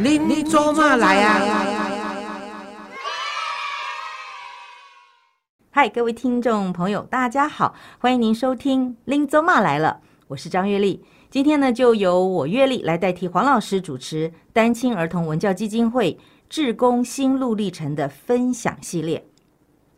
您做嘛来呀？嗨，各位听众朋友，大家好，欢迎您收听《林走马来了》，我是张月丽。今天呢，就由我月丽来代替黄老师主持单亲儿童文教基金会志工心路历程的分享系列。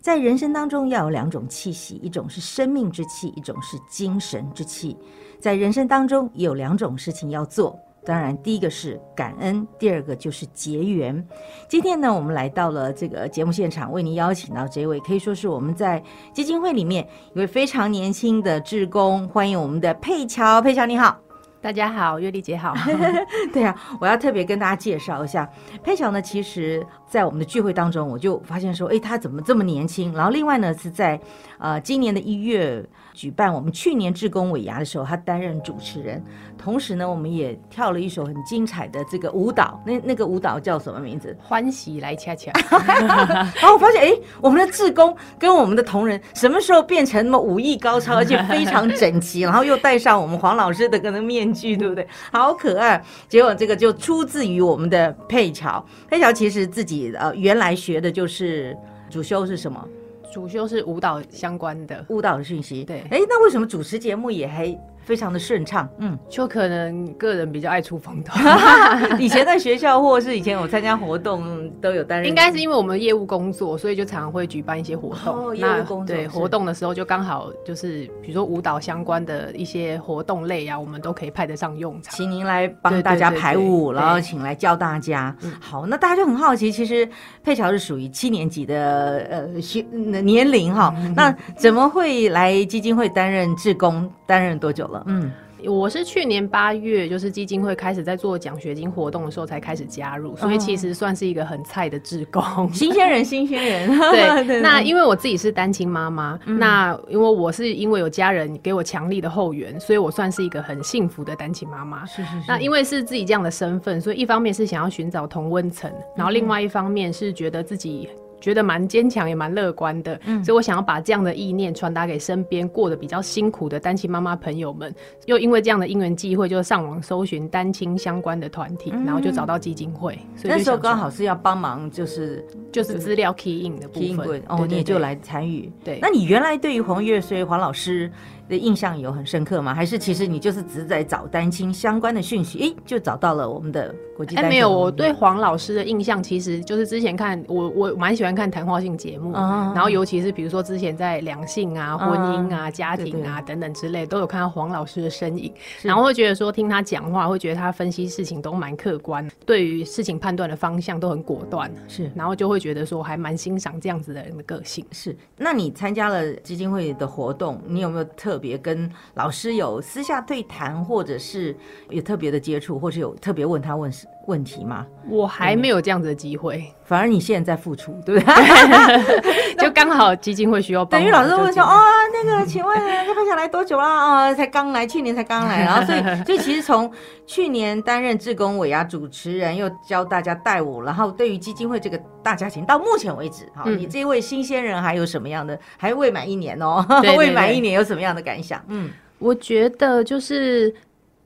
在人生当中，要有两种气息，一种是生命之气，一种是精神之气。在人生当中，有两种事情要做。当然，第一个是感恩，第二个就是结缘。今天呢，我们来到了这个节目现场，为您邀请到这位可以说是我们在基金会里面一位非常年轻的志工，欢迎我们的佩乔。佩乔你好，大家好，月丽姐好。对啊，我要特别跟大家介绍一下佩乔呢。其实，在我们的聚会当中，我就发现说，哎，他怎么这么年轻？然后另外呢，是在呃今年的一月。举办我们去年志工尾牙的时候，他担任主持人，同时呢，我们也跳了一首很精彩的这个舞蹈。那那个舞蹈叫什么名字？欢喜来恰恰。然 后我发现，哎，我们的志工跟我们的同仁什么时候变成那么武艺高超，而且非常整齐，然后又戴上我们黄老师的可能面具，对不对？好可爱。结果这个就出自于我们的佩乔。佩乔其实自己呃原来学的就是主修是什么？主修是舞蹈相关的舞蹈的讯息，对。哎，那为什么主持节目也还？非常的顺畅，嗯，就可能个人比较爱出风头。以前在学校或是以前我参加活动都有担任，应该是因为我们业务工作，所以就常常会举办一些活动。业务工作对活动的时候就刚好就是比如说舞蹈相关的一些活动类啊，我们都可以派得上用场。请您来帮大家排舞，然后请来教大家。好，那大家就很好奇，其实佩乔是属于七年级的呃学年龄哈，那怎么会来基金会担任志工？担任多久了？嗯，我是去年八月，就是基金会开始在做奖学金活动的时候才开始加入，所以其实算是一个很菜的职工，新鲜人，新鲜人。对，那因为我自己是单亲妈妈，那因为我是因为有家人给我强力的后援，所以我算是一个很幸福的单亲妈妈。是是是。那因为是自己这样的身份，所以一方面是想要寻找同温层，然后另外一方面是觉得自己。觉得蛮坚强，也蛮乐观的，嗯所以我想要把这样的意念传达给身边过得比较辛苦的单亲妈妈朋友们。又因为这样的因缘际会，就上网搜寻单亲相关的团体，然后就找到基金会。那时候刚好是要帮忙，就是就是资料 key in 的部分，哦，你也就来参与。对，那你原来对于黄月水黄老师？的印象有很深刻吗？还是其实你就是只在找单亲相关的讯息，诶，就找到了我们的国际。哎，没有，我对黄老师的印象其实就是之前看我我蛮喜欢看谈话性节目，然后尤其是比如说之前在两性啊、婚姻啊、家庭啊等等之类，都有看到黄老师的身影，然后会觉得说听他讲话，会觉得他分析事情都蛮客观，对于事情判断的方向都很果断，是，然后就会觉得说还蛮欣赏这样子的人的个性。是，那你参加了基金会的活动，你有没有特？别跟老师有私下对谈，或者是有特别的接触，或是有特别问他问问题吗？我还没有这样子的机会，反而你现在在付出，对不对？就刚好基金会需要。等于老师问说：“哦，那个，请问他分享来多久了？啊，才刚来，去年才刚来。然后，所以，所以其实从去年担任志工委啊主持人，又教大家带舞，然后对于基金会这个大家庭，到目前为止，哈，你这位新鲜人还有什么样的？还未满一年哦，未满一年有什么样的感想？嗯，我觉得就是。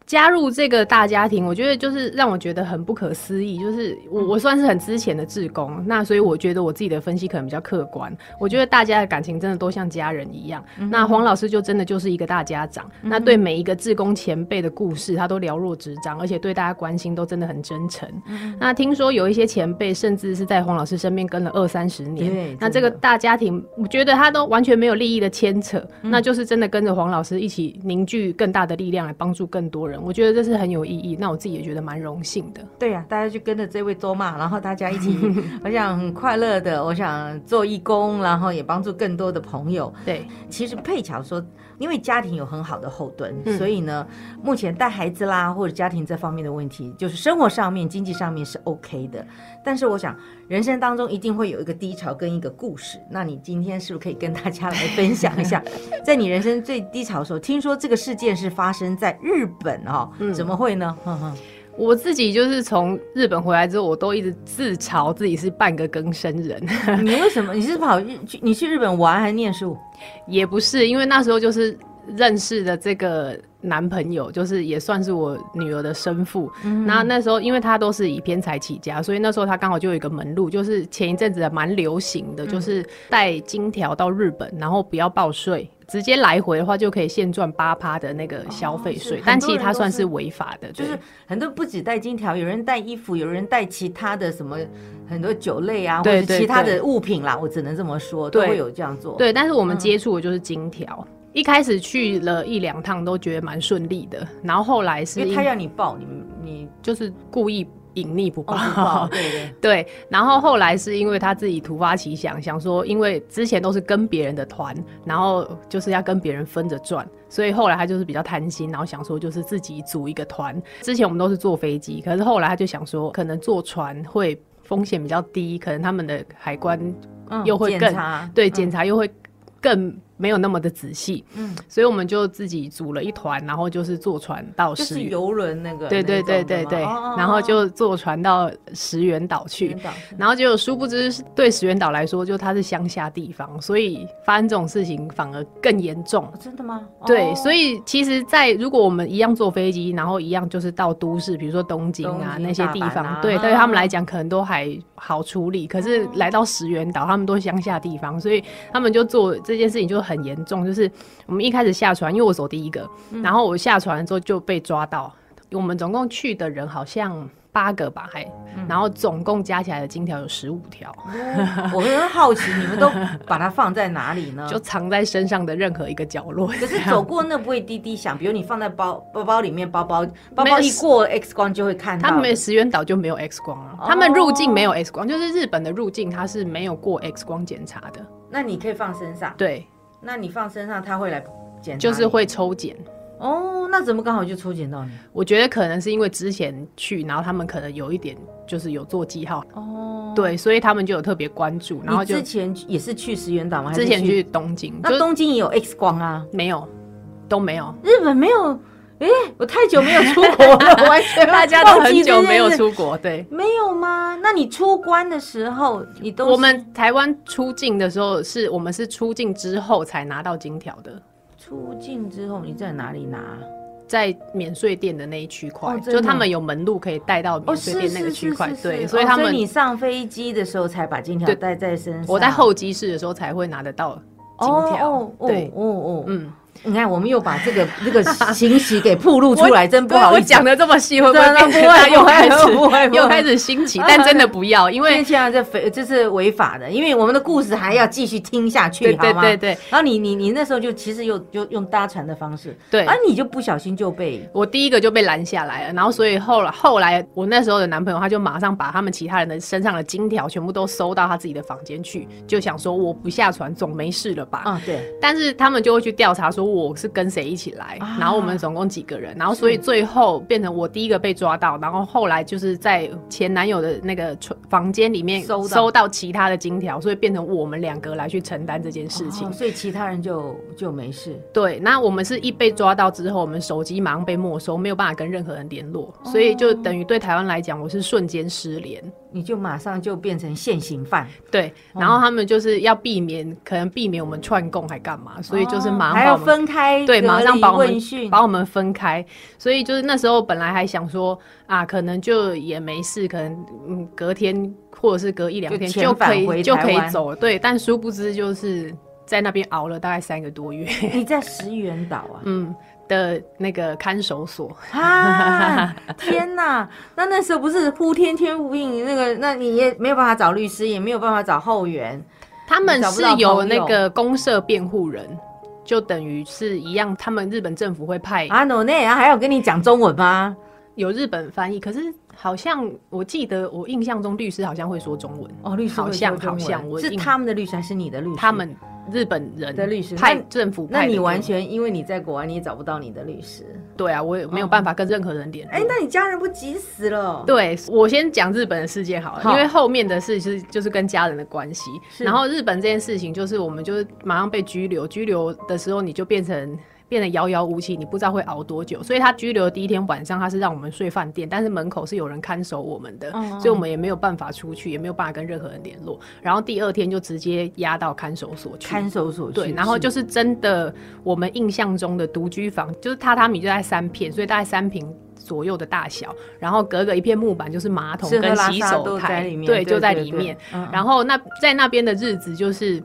加入这个大家庭，我觉得就是让我觉得很不可思议。就是我我算是很之前的志工，那所以我觉得我自己的分析可能比较客观。我觉得大家的感情真的都像家人一样。那黄老师就真的就是一个大家长，那对每一个志工前辈的故事，他都了若指掌，而且对大家关心都真的很真诚。那听说有一些前辈甚至是在黄老师身边跟了二三十年，那这个大家庭，我觉得他都完全没有利益的牵扯，那就是真的跟着黄老师一起凝聚更大的力量来帮助更多人。我觉得这是很有意义，那我自己也觉得蛮荣幸的。对呀，大家就跟着这位周嘛，然后大家一起，我想很快乐的，我想做义工，然后也帮助更多的朋友。对，其实佩巧说，因为家庭有很好的后盾，所以呢，目前带孩子啦或者家庭这方面的问题，就是生活上面、经济上面是 OK 的。但是我想，人生当中一定会有一个低潮跟一个故事。那你今天是不是可以跟大家来分享一下，在你人生最低潮的时候，听说这个事件是发生在日本哦？怎么会呢？我自己就是从日本回来之后，我都一直自嘲自己是半个更生人。你为什么？你是跑去你去日本玩还是念书？也不是，因为那时候就是。认识的这个男朋友，就是也算是我女儿的生父。嗯那、那时候因为他都是以偏财起家，所以那时候他刚好就有一个门路，就是前一阵子蛮流行嗯的，就是带金条到日本，然后不要报税。直接来回的话，就可以现赚八趴的那个消费税，哦但其实它算是违法的，就是很多不止带金条，有人带衣服，有人带其他的什么很多酒类啊，或对对者其他的物品啦，我只能这么说，都会有这样做。对，但是我们嗯接触的就是金条。一开始去了一两趟都觉得蛮顺利的，然后后来是因因为他要你报，你你就是故意隐匿不报，对对。对，然后后来是因为他自己突发奇想，想说，因为之前都是跟别人的团，然后就是要跟别人分着赚，所以后来他就是比较贪心，然后想说就是自己组一个团。之前我们都是坐飞机，可是后来他就想说，可能坐船会风险比较低，可能他们的海关嗯又会更检对嗯检查又会更没有那么的仔细，嗯，所以我们就自己组了一团，然后就是坐船到就是。游轮那个，对对对对对，然后就坐船到石原岛去，然后就殊不知，对石原岛来说，就它是乡下地方，所以发生这种事情反而更严重。哦真的吗？对，哦所以其实在，如果我们一样坐飞机，然后一样就是到都市，比如说东京啊那些地方，对，啊对他们来讲可能都还好处理。可是来到石原岛，他们都乡下地方，所以他们就做这件事情就很严重。就是我们一开始下船，因为我走第一个，嗯然后我下船之后就被抓到。我们总共去的人好像八个吧，还，嗯然后总共加起来的金条有十五条。我很好奇，你们都把它放在哪里呢？就藏在身上的任何一个角落。可是走过那不会滴滴响，比如你放在包包包里面，包包包包一过 X 光就会看到。他们石原岛就没有 X 光啊，哦他们入境没有 X 光，就是日本的入境它是没有过 X 光检查的。那你可以放身上，对，那你放身上，他会来检查，就是会抽检。哦，那怎么刚好就抽检到你？我觉得可能是因为之前去，然后他们可能有一点就是有做记号，哦，对，所以他们就有特别关注，然后就你之前也是去石原岛吗？之前去东京，那就东京也有 X 光啊，没有都没有，日本没有。诶，我太久没有出国了，完全大家都很久没有。出国，对。没有吗？那你出关的时候，你都我们台湾出境的时候，是我们是出境之后才拿到金条的，出境之后，你在哪里拿？在免税店的那一区块，哦就他们有门路可以带到免税店那个区块，对，所以他们、你上飞机的时候才把金条带在身上。我在候机室的时候才会拿得到金条，哦哦对，哦哦，嗯，你看，我们又把这个这个情形给暴露出来，真不好意思。我讲的这么细，会不会变成又开始又开始兴起？但真的不要，因为现在这非这是违法的，因为我们的故事还要继续听下去，对对好吗？对对然后你你你那时候就其实又就用搭船的方式，对而你就不小心就被我第一个就被拦下来了，然后所以后来后来我那时候的男朋友他就马上把他们其他人的身上的金条全部都收到他自己的房间去，就想说我不下船总没事了吧？啊对，但是他们就会去调查说我是跟谁一起来，啊然后我们总共几个人，然后所以最后变成我第一个被抓到，然后后来就是在前男友的那个房间里面收到收到其他的金条，所以变成我们两个来去承担这件事情。哦所以其他人就就没事。对，那我们是一被抓到之后，我们手机马上被没收，没有办法跟任何人联络，所以就等于对台湾来讲，我是瞬间失联。你就马上就变成现行犯，对，然后他们就是要避免，可能避免我们串供还干嘛，所以就是马上哦还要分开，对，马上把我们，把我们分开，所以就是那时候本来还想说啊，可能就也没事，可能嗯隔天或者是隔一两天就就可以就可以走了，对，但殊不知就是在那边熬了大概三个多月，你在石原岛啊？嗯的那个看守所，啊！天哪！那那时候不是呼天天呼应那个，那你也没有办法找律师，也没有办法找后援。他们是有那个公社辩护人。就等于是一样，他们日本政府会派啊，no 那还要跟你讲中文吗？有日本翻译，可是好像我记得我印象中律师好像会说中文哦，律师好像好像我是他们的律师还是你的律师？他们日本人的律师派政府那你完全因为你在国外，你也找不到你的律师。对啊，我也没有办法跟任何人联络。哎、那你家人不急死了？对我先讲日本的事件好了，好因为后面的事是就是跟家人的关系。然后日本这件事情，就是我们就是马上被拘留，拘留的时候你就变成。变得遥遥无期，你不知道会熬多久。所以他拘留第一天晚上，他是让我们睡饭店，但是门口是有人看守我们的，所以我们也没有办法出去，也没有办法跟任何人联络。然后第二天就直接押到看守所去。看守所去对，然后就是真的我们印象中的独居房，就是榻榻米就在三片，所以大概三平。左右的大小，然后隔个一片木板就是马桶跟洗手台，对，就在里面。然后那在那边的日子就是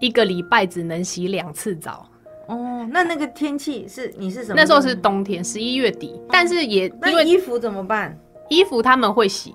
一个礼拜只能洗两次澡。哦，那那个天气是你是什么？那时候是冬天，十一月底，但是也因那衣服怎么办？衣服他们会洗，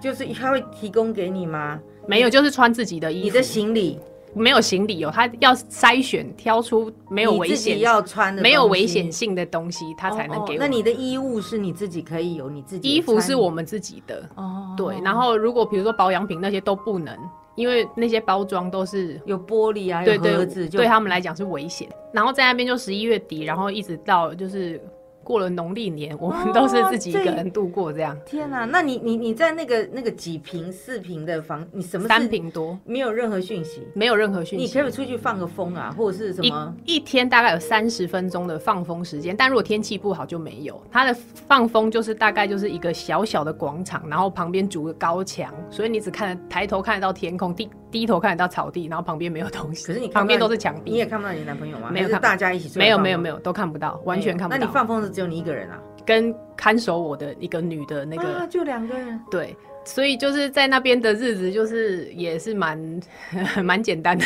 就是他会提供给你吗？没有，就是穿自己的衣服。你的行李。没有行李哦，他要筛选挑出没有危险要穿的、没有危险性的东西，他才能给我。那你的衣物是你自己可以有你自己衣服是我们自己的哦。对，然后如果比如说保养品那些都不能，因为那些包装都是有玻璃啊，有盒子，对他们来讲是危险。然后在那边就十一月底，然后一直到就是。过了农历年，我们都是自己一个人度过这样。天哪，那你你你在那个那个几平四平的房，你什么三平多，没有任何讯息，没有任何讯息。你可以出去放个风啊，或者是什么？一天大概有三十分钟的放风时间，但如果天气不好就没有。它的放风就是大概就是一个小小的广场，然后旁边筑个高墙，所以你只看抬头看得到天空，低低头看得到草地，然后旁边没有东西。可是你旁边都是墙壁，你也看不到你男朋友吗？没有，大家一起没有没有没有都看不到，完全看不到。那你放风是只有你一个人啊？跟看守我的一个女的那个，就两个人，对。所以就是在那边的日子，就是也是蛮 蛮简单的，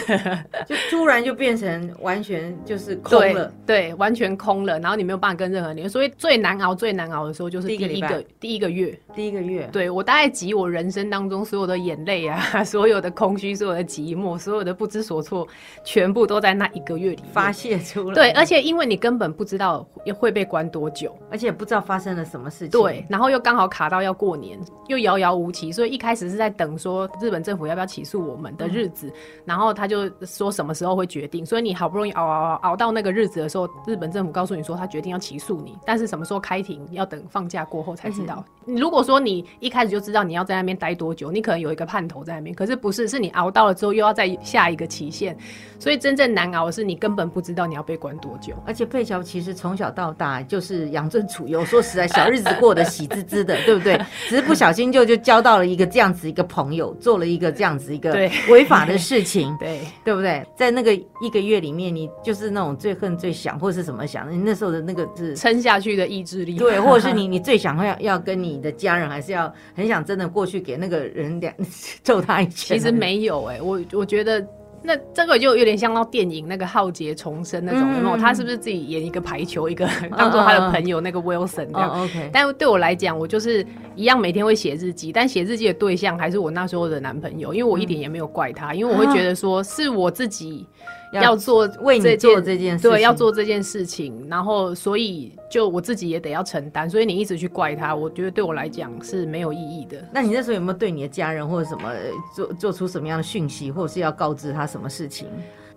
就突然就变成完全就是空了，对，完全空了。然后你没有办法跟任何人，所以最难熬、最难熬的时候就是第一个第一个月，第一个月。对我大概集我人生当中所有的眼泪啊，所有的空虚、所有的寂寞、所有的不知所措，全部都在那一个月里发泄出来。对，而且因为你根本不知道会被关多久，而且不知道发生了什么事情，对，然后又刚好卡到要过年，又遥遥无。期，所以一开始是在等说日本政府要不要起诉我们的日子，然后他就说什么时候会决定。所以你好不容易熬熬熬到那个日子的时候，日本政府告诉你说他决定要起诉你，但是什么时候开庭要等放假过后才知道。如果说你一开始就知道你要在那边待多久，你可能有一个盼头在那边。可是不是，是你熬到了之后又要再下一个期限，所以真正难熬的是你根本不知道你要被关多久。而且佩乔其实从小到大就是养尊处优，说实在小日子过得喜滋滋的，对不对？只是不小心就就交到了一个这样子一个朋友，做了一个这样子一个违法的事情，对对不对？在那个一个月里面，你就是那种最恨最想或是什么想，你那时候的那个是撑下去的意志力，对，或者是你 你最想要要跟你的家人还是要很想真的过去给那个人两 揍他一拳。其实没有哎，我我觉得。那这个就有点像到电影那个浩劫重生那种，有他是不是自己演一个排球，一个 当做他的朋友那个 Wilson 这样？OK。但对我来讲，我就是一样每天会写日记，但写日记的对象还是我那时候的男朋友，因为我一点也没有怪他，因为我会觉得说是我自己。要做为你做这件事，对，要做这件事情，然后所以就我自己也得要承担，所以你一直去怪他，我觉得对我来讲是没有意义的。那你那时候有没有对你的家人或者什么做做出什么样的讯息，或者是要告知他什么事情？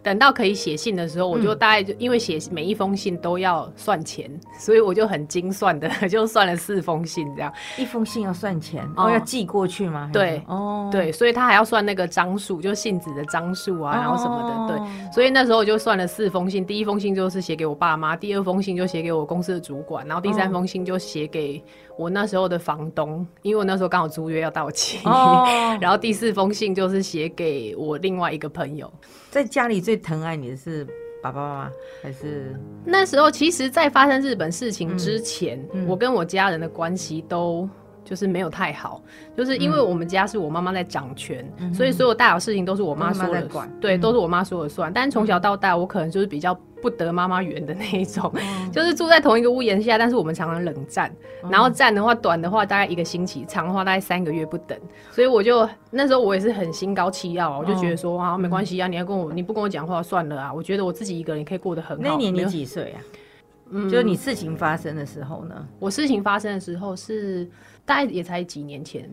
等到可以写信的时候，我就大概就因为写每一封信都要算钱，所以我就很精算的 就算了四封信这样。一封信要算钱，哦，要寄过去吗？对，哦，对，所以他还要算那个张数，就信纸的张数啊，然后什么的，对。所以那时候我就算了四封信，第一封信就是写给我爸妈，第二封信就写给我公司的主管，然后第三封信就写给我那时候的房东，因为我那时候刚好租约要到期。哦。然后第四封信就是写给我另外一个朋友。在家里最疼爱你的是爸爸妈妈，还是那时候？其实，在发生日本事情之前，我跟我家人的关系都就是没有太好，就是因为我们家是我妈妈在掌权，所以所有大小事情都是我妈说了算，对，都是我妈说了算。但是从小到大，我可能就是比较。不得妈妈缘的那一种，就是住在同一个屋檐下，但是我们常常冷战。然后战的话，短的话大概一个星期，长的话大概三个月不等。所以我就那时候我也是很心高气傲，我就觉得说啊，没关系啊，你要跟我，你不跟我讲话算了啊。我觉得我自己一个人可以过得很好。那年你几岁啊？嗯，就是你事情发生的时候呢？我事情发生的时候是大概也才几年前。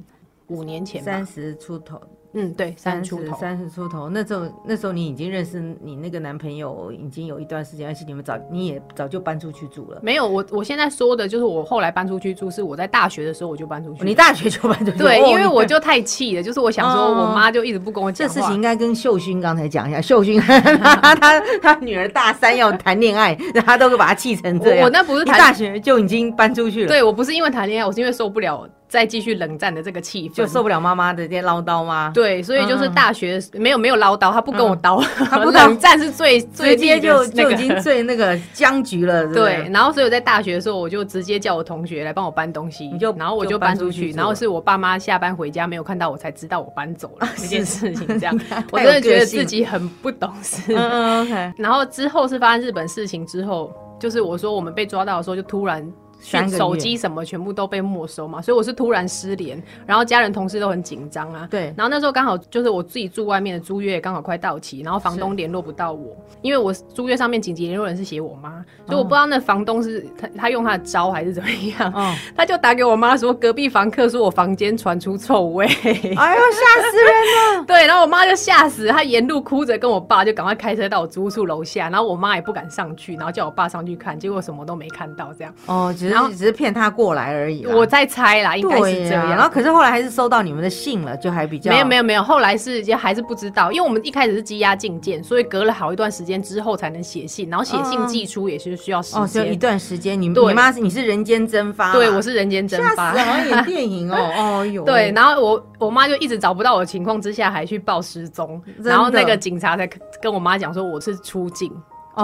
五年前，三十出头。嗯，对，三十出头，三十出头。那时候，那时候你已经认识你那个男朋友，已经有一段时间，而且你们早，你也早就搬出去住了。没有，我我现在说的就是我后来搬出去住，是我在大学的时候我就搬出去。你大学就搬出去？对，因为我就太气了，就是我想说，我妈就一直不跟我讲。这事情应该跟秀勋刚才讲一下，秀勋 他他他女儿大三要谈恋爱，他都会把他气成这样。我那不是大学就已经搬出去了。对我不是因为谈恋爱，我是因为受不了。再继续冷战的这个气氛，就受不了妈妈的这些唠叨吗？对，所以就是大学没有没有唠叨，他不跟我叨，他不冷战是最最直接就就已经最那个僵局了。对，然后所以我在大学的时候，我就直接叫我同学来帮我搬东西，你就然后我就搬出去，然后是我爸妈下班回家没有看到我才知道我搬走了 这件事情，这样。我真的觉得自己很不懂事。嗯 OK，然后之后是发生日本事情之后，就是我说我们被抓到的时候，就突然。手机什么全部都被没收嘛，所以我是突然失联，然后家人同事都很紧张啊。对，然后那时候刚好就是我自己住外面的租约刚好快到期，然后房东联络不到我，因为我租约上面紧急联络人是写我妈，所以我不知道那房东是他他用他的招还是怎么样，他就打给我妈说隔壁房客说我房间传出臭味，哎呦吓死人了。对，然后我妈就吓死，她沿路哭着跟我爸就赶快开车到我租处楼下，然后我妈也不敢上去，然后叫我爸上去看，结果什么都没看到这样。哦，然后只是骗他过来而已。我在猜啦，应该是这样。然后可是后来还是收到你们的信了，就还比较没有没有没有。后来是也还是不知道，因为我们一开始是积压进件，所以隔了好一段时间之后才能写信，然后写信寄出也是需要时间。哦，就一段时间。你你妈是你是人间蒸发，对我是人间蒸发，好像演电影哦。哦哟。对，然后我我妈就一直找不到我的情况之下，还去报失踪，然后那个警察才跟我妈讲说我是出境。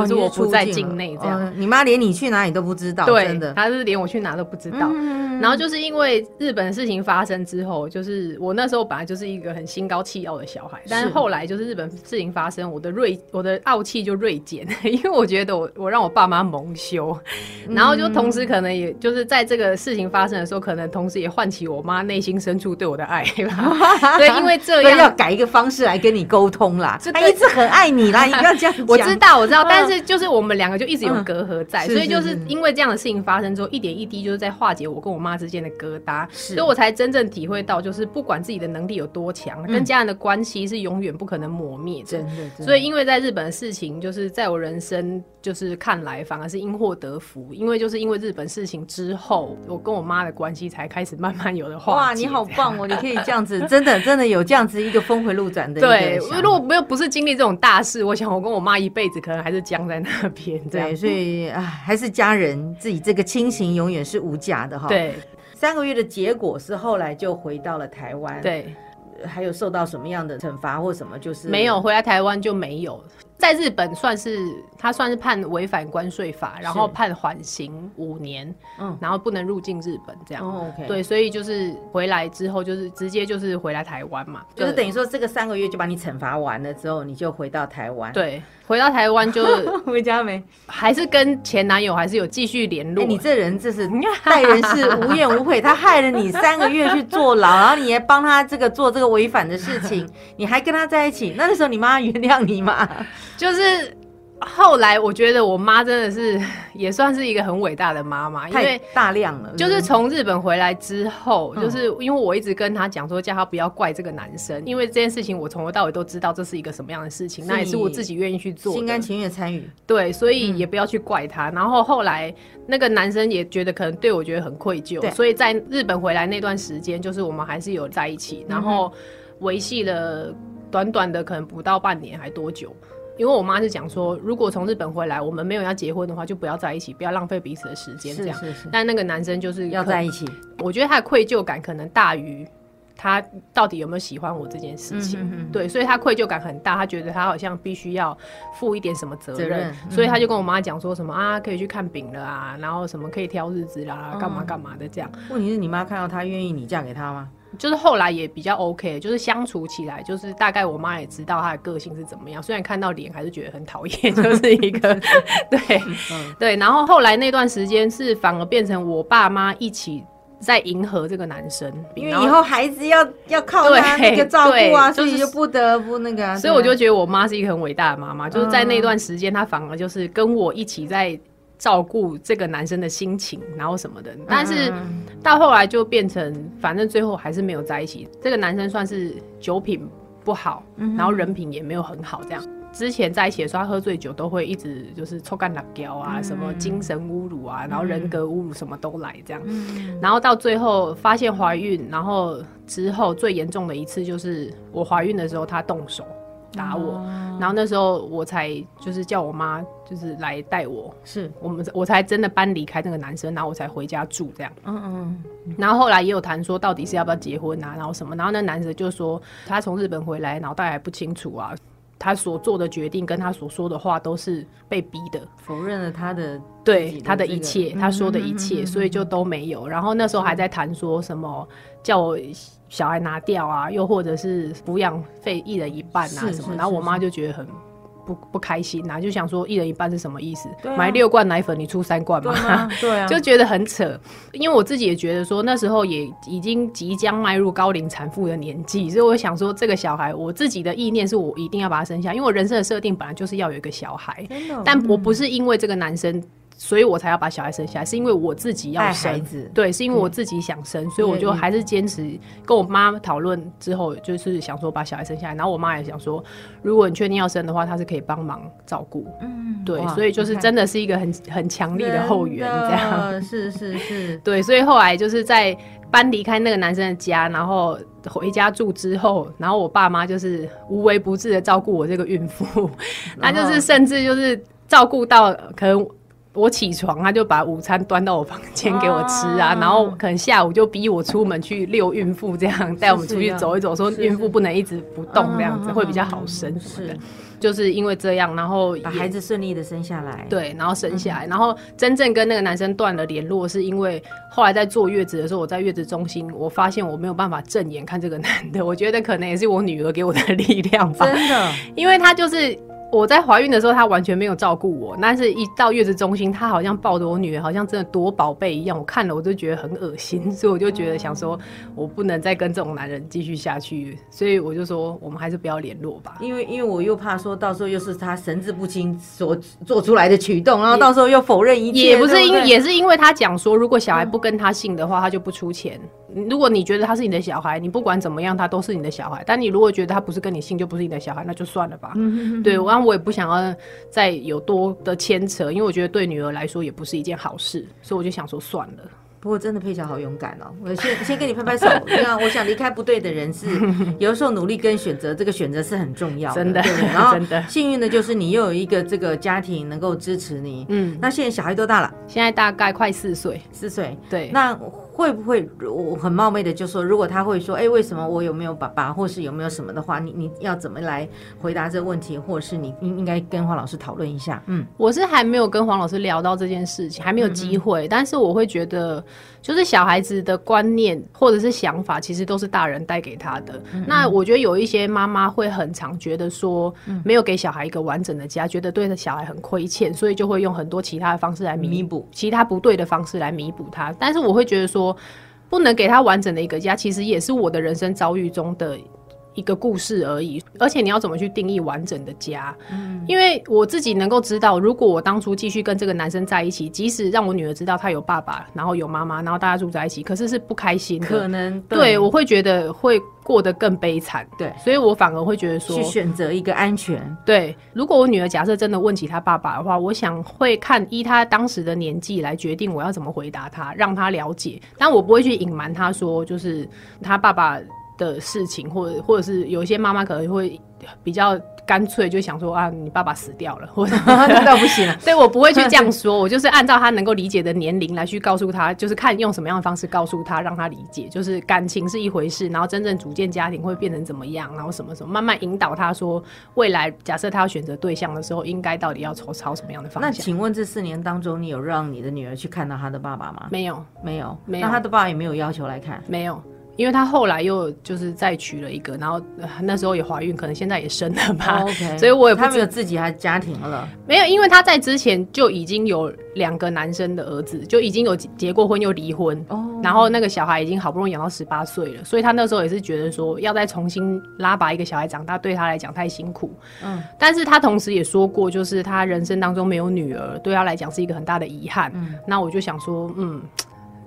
就是我不在境内这样，你妈连你去哪里都不知道，对真的，她是连我去哪都不知道。然后就是因为日本事情发生之后，就是我那时候本来就是一个很心高气傲的小孩，但是后来就是日本事情发生，我的锐我的傲气就锐减，因为我觉得我我让我爸妈蒙羞，然后就同时可能也就是在这个事情发生的时候，可能同时也唤起我妈内心深处对我的爱吧。对，因为这样要改一个方式来跟你沟通啦，他一直很爱你啦，你不要这样 我知道，我知道，但。但是就是我们两个就一直有隔阂在，所以就是因为这样的事情发生之后，一点一滴就是在化解我跟我妈之间的疙瘩，所以我才真正体会到，就是不管自己的能力有多强，跟家人的关系是永远不可能磨灭的。真的，所以因为在日本的事情，就是在我人生就是看来反而是因祸得福，因为就是因为日本事情之后，我跟我妈的关系才开始慢慢有的话哇，你好棒哦！你可以这样子，真的真的有这样子一个峰回路转的。对，如果没有不是经历这种大事，我想我跟我妈一辈子可能还是僵在那边。对，所以啊，还是家人自己这个亲情永远是无价的哈。对，三个月的结果是后来就回到了台湾。对，还有受到什么样的惩罚或什么？就是没有回来台湾就没有。在日本算是他算是判违反关税法，然后判缓刑五年，嗯，然后不能入境日本这样。对，所以就是回来之后就是直接就是回来台湾嘛，就是等于说这个三个月就把你惩罚完了之后，你就回到台湾。对，回到台湾就 回家没？还是跟前男友还是有继续联络？你这人这是待人是无怨无悔，他害了你三个月去坐牢，然后你还帮他这个做这个违反的事情，你还跟他在一起，那那时候你妈原谅你吗？就是后来，我觉得我妈真的是也算是一个很伟大的妈妈，因为大量了。就是从日本回来之后，就是因为我一直跟她讲说，叫她不要怪这个男生，因为这件事情我从头到尾都知道这是一个什么样的事情，那也是我自己愿意去做，心甘情愿参与。对，所以也不要去怪他。然后后来那个男生也觉得可能对我觉得很愧疚，所以在日本回来那段时间，就是我们还是有在一起，然后维系了短短的可能不到半年还多久。因为我妈是讲说，如果从日本回来，我们没有要结婚的话，就不要在一起，不要浪费彼此的时间。这样。是是是。但那个男生就是要在一起。我觉得他的愧疚感可能大于他到底有没有喜欢我这件事情。嗯对，所以他愧疚感很大，他觉得他好像必须要负一点什么责任，所以他就跟我妈讲说什么啊，可以去看饼了啊，然后什么可以挑日子啦，干嘛干嘛的这样。问题是你妈看到他愿意你嫁给他吗？就是后来也比较 OK，就是相处起来，就是大概我妈也知道他的个性是怎么样。虽然看到脸还是觉得很讨厌，就是一个对对。然后后来那段时间是反而变成我爸妈一起在迎合这个男生，因为以后孩子要要靠他那个照顾啊，所以就不得不那个。所以我就觉得我妈是一个很伟大的妈妈，就是在那段时间，她反而就是跟我一起在。照顾这个男生的心情，然后什么的。但是到后来就变成，反正最后还是没有在一起。这个男生算是酒品不好，然后人品也没有很好，这样。之前在一起的时候，他喝醉酒都会一直就是抽干辣椒啊，什么精神侮辱啊，然后人格侮辱什么都来这样。然后到最后发现怀孕，然后之后最严重的一次就是我怀孕的时候，他动手打我，然后那时候我才就是叫我妈就是来带我，是我们我才真的搬离开那个男生，然后我才回家住这样。嗯嗯。然后后来也有谈说到底是要不要结婚啊，然后什么，然后那男生就说他从日本回来，脑袋还不清楚啊。他所做的决定跟他所说的话都是被逼的，否认了他的对他的一切，他说的一切，所以就都没有。然后那时候还在谈说什么叫我小孩拿掉啊，又或者是抚养费一人一半啊什么。然后我妈就觉得很。不不开心呐，就想说一人一半是什么意思？买六罐奶粉，你出三罐嘛？对啊，就觉得很扯。因为我自己也觉得说，那时候也已经即将迈入高龄产妇的年纪，所以我想说，这个小孩，我自己的意念是我一定要把他生下，因为我人生的设定本来就是要有一个小孩。但我不是因为这个男生。所以我才要把小孩生下来，是因为我自己要生，对，是因为我自己想生，所以我就还是坚持跟我妈讨论之后，就是想说把小孩生下来。然后我妈也想说，如果你确定要生的话，她是可以帮忙照顾。嗯，对，所以就是真的是一个很很强力的后援，这样是是是，对，所以后来就是在搬离开那个男生的家，然后回家住之后，然后我爸妈就是无微不至的照顾我这个孕妇，那就是甚至就是照顾到可能。我起床，他就把午餐端到我房间给我吃啊，然后可能下午就逼我出门去遛孕妇，这样带我们出去走一走，说孕妇不能一直不动，这样子会比较好生什么的。就是因为这样，然后把孩子顺利的生下来。对，然后生下来，然后真正跟那个男生断了联络，是因为后来在坐月子的时候，我在月子中心，我发现我没有办法正眼看这个男的，我觉得可能也是我女儿给我的力量吧。真的，因为他就是。我在怀孕的时候，他完全没有照顾我，但是一到月子中心，他好像抱着我女儿，好像真的多宝贝一样。我看了，我就觉得很恶心，所以我就觉得想说，我不能再跟这种男人继续下去，所以我就说，我们还是不要联络吧。因为，因为我又怕说到时候又是他神志不清所做出来的举动，然后到时候又否认一切。也不是因，也是因为他讲说，如果小孩不跟他姓的话，他就不出钱。如果你觉得他是你的小孩，你不管怎么样，他都是你的小孩。但你如果觉得他不是跟你姓，就不是你的小孩，那就算了吧嗯。对，然后我也不想要再有多的牵扯，因为我觉得对女儿来说也不是一件好事，所以我就想说算了。不过真的佩乔好勇敢哦！我先 先跟你拍拍手。对啊，我想离开不对的人是 有的时候努力跟选择，这个选择是很重要的。真的，然后幸运的就是你又有一个这个家庭能够支持你。嗯，那现在小孩多大了？现在大概快四岁。四岁，对。那。会不会我很冒昧的就说，如果他会说，哎，为什么我有没有爸爸，或是有没有什么的话，你你要怎么来回答这个问题，或者是你应应该跟黄老师讨论一下？嗯，我是还没有跟黄老师聊到这件事情，还没有机会，但是我会觉得，就是小孩子的观念或者是想法，其实都是大人带给他的。那我觉得有一些妈妈会很常觉得说，没有给小孩一个完整的家，觉得对小孩很亏欠，所以就会用很多其他的方式来弥补，其他不对的方式来弥补他。但是我会觉得说。不能给他完整的一个家，其实也是我的人生遭遇中的一个故事而已。而且你要怎么去定义完整的家？嗯，因为我自己能够知道，如果我当初继续跟这个男生在一起，即使让我女儿知道他有爸爸，然后有妈妈，然后大家住在一起，可是是不开心的。可能对我会觉得会。过得更悲惨，对，所以我反而会觉得说，去选择一个安全。对，如果我女儿假设真的问起她爸爸的话，我想会看依她当时的年纪来决定我要怎么回答她，让她了解。但我不会去隐瞒她说，就是她爸爸的事情，或者或者是有一些妈妈可能会比较。干脆就想说啊，你爸爸死掉了，或者 那不行了。所以我不会去这样说，我就是按照他能够理解的年龄来去告诉他，就是看用什么样的方式告诉他，让他理解。就是感情是一回事，然后真正组建家庭会变成怎么样，然后什么什么，慢慢引导他说，未来假设他要选择对象的时候，应该到底要朝朝什么样的方向？那请问这四年当中，你有让你的女儿去看到她的爸爸吗？没有，没有，没有。那她的爸爸也没有要求来看？没有。因为他后来又就是再娶了一个，然后那时候也怀孕，可能现在也生了吧，所以我也不知道自己还家庭了。没有，因为他在之前就已经有两个男生的儿子，就已经有结过婚又离婚。哦，然后那个小孩已经好不容易养到十八岁了，所以他那时候也是觉得说，要再重新拉拔一个小孩长大，对他来讲太辛苦。嗯，但是他同时也说过，就是他人生当中没有女儿，对他来讲是一个很大的遗憾。嗯，那我就想说，嗯。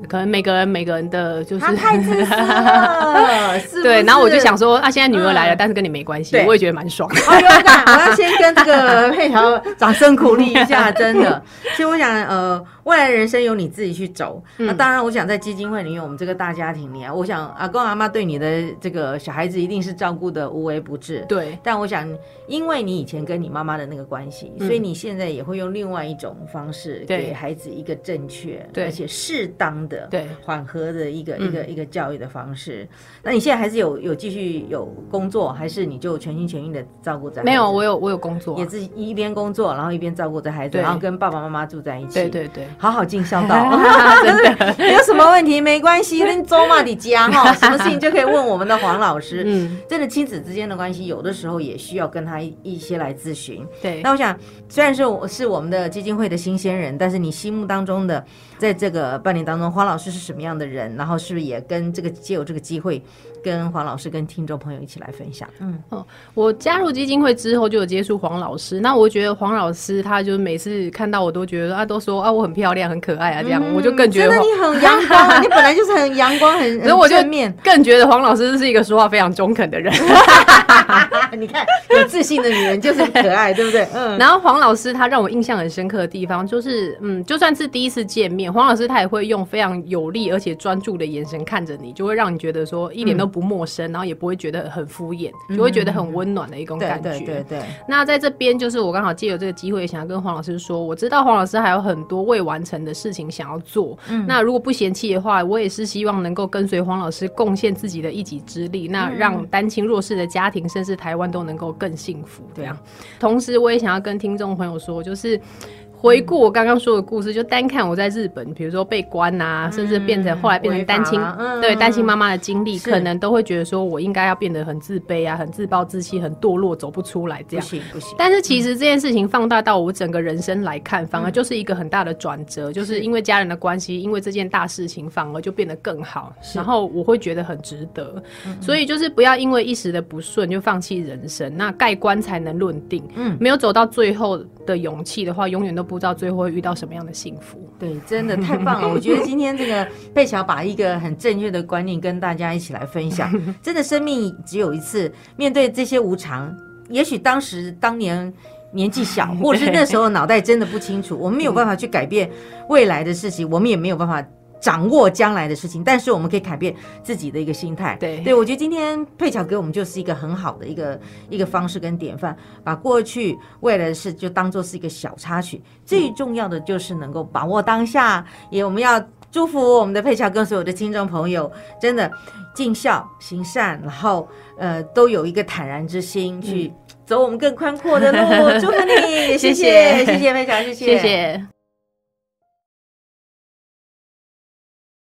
可能每个人每个人的就是太自私了，对。然后我就想说，啊，现在女儿来了，但是跟你没关系，我也觉得蛮爽。好勇敢！我要先跟这个佩乔掌声鼓励一下，真的。所以我想，呃。未来人生由你自己去走。那当然，我想在基金会里面，我们这个大家庭里啊，我想阿公阿妈对你的这个小孩子一定是照顾的无微不至。对。但我想，因为你以前跟你妈妈的那个关系，所以你现在也会用另外一种方式给孩子一个正确而且适当的、对缓和的一个一个一个教育的方式。那你现在还是有有继续有工作，还是你就全心全意的照顾在？没有，我有我有工作，也是一边工作，然后一边照顾着孩子，然后跟爸爸妈妈住在一起。对对对。好好尽孝道，真的有什么问题没关系，跟周妈的家哈，什么事情就可以问我们的黄老师。嗯，真的亲子之间的关系，有的时候也需要跟他一些来咨询。对，那我想，虽然是我是我们的基金会的新鲜人，但是你心目当中的，在这个半年当中，黄老师是什么样的人？然后是不是也跟这个借有这个机会？跟黄老师、跟听众朋友一起来分享。嗯，哦，我加入基金会之后就有接触黄老师。那我觉得黄老师，他就每次看到我都觉得啊，都说啊，我很漂亮、很可爱啊，这样我就更觉得你很阳光。你本来就是很阳光、很 所以我就更觉得黄老师是一个说话非常中肯的人。你看，有自信的女人就是可爱，对不对？嗯。然后黄老师他让我印象很深刻的地方，就是嗯，就算是第一次见面，黄老师他也会用非常有力而且专注的眼神看着你，就会让你觉得说一点都。不陌生，然后也不会觉得很敷衍，就会觉得很温暖的一种感觉。对对对。那在这边，就是我刚好借由这个机会，想要跟黄老师说，我知道黄老师还有很多未完成的事情想要做。嗯。那如果不嫌弃的话，我也是希望能够跟随黄老师，贡献自己的一己之力，那让单亲弱势的家庭，甚至台湾都能够更幸福。这样。同时，我也想要跟听众朋友说，就是。回顾我刚刚说的故事，就单看我在日本，比如说被关啊，甚至变成后来变成单亲，对单亲妈妈的经历，可能都会觉得说我应该要变得很自卑啊，很自暴自弃，很堕落，走不出来这样。不行不行。但是其实这件事情放大到我整个人生来看，反而就是一个很大的转折，就是因为家人的关系，因为这件大事情，反而就变得更好。然后我会觉得很值得。所以就是不要因为一时的不顺就放弃人生，那盖棺才能论定。嗯，没有走到最后的勇气的话，永远都。不知道最后会遇到什么样的幸福？对，真的太棒了！我觉得今天这个 贝乔把一个很正确的观念跟大家一起来分享。真的，生命只有一次，面对这些无常，也许当时当年年纪小，或者是那时候脑袋真的不清楚，我们没有办法去改变未来的事情，我们也没有办法。掌握将来的事情，但是我们可以改变自己的一个心态。对，对我觉得今天佩巧给我们就是一个很好的一个一个方式跟典范，把过去未来的事就当做是一个小插曲。最重要的就是能够把握当下，也我们要祝福我们的佩巧跟所有的听众朋友，真的尽孝行善，然后呃都有一个坦然之心去走我们更宽阔的路。祝福你，谢谢 谢谢佩巧，谢谢谢谢。